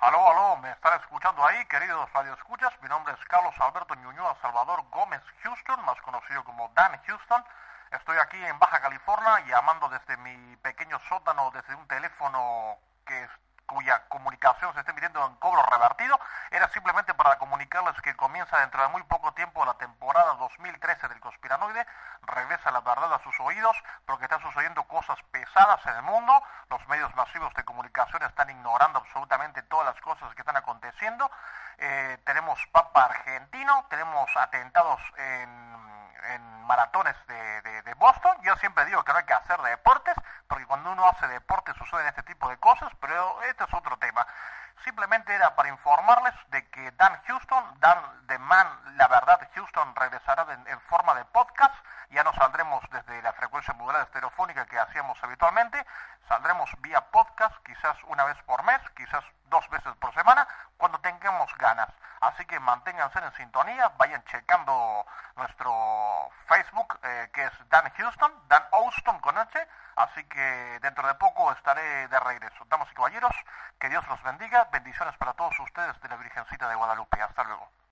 Aló, aló, ¿me están escuchando ahí, queridos radioescuchas? Mi nombre es Carlos Alberto Ñuñoa Salvador Gómez Houston, más conocido como Dan Houston. Estoy aquí en Baja California llamando desde mi pequeño sótano, desde un teléfono que es cuya comunicación se está emitiendo en cobro revertido, era simplemente para comunicarles que comienza dentro de muy poco tiempo la temporada 2013 del Conspiranoide, regresa la verdad a sus oídos, porque están sucediendo cosas en el mundo, los medios masivos de comunicación están ignorando absolutamente todas las cosas que están aconteciendo, eh, tenemos Papa argentino, tenemos atentados en, maratones de, de Boston, yo siempre digo que no hay que hacer deportes, porque cuando uno hace deporte suceden este tipo de cosas, pero este es otro tema. Simplemente era para informarles de que Dan Houston, Dan The Man, la verdad, Houston regresará en, forma de podcast. Ya no saldremos desde la frecuencia modulada estereofónica que hacíamos habitualmente. Saldremos vía podcast, quizás una vez por mes, quizás dos veces por semana, cuando tengamos ganas. Así que manténganse en sintonía, vayan checando nuestro Facebook, eh, que es Dan Houston, Dan Austin con H. Así que dentro de poco estaré de regreso. Damas y caballeros, que Dios los bendiga. Bendiciones para todos ustedes de la Virgencita de Guadalupe. Hasta luego.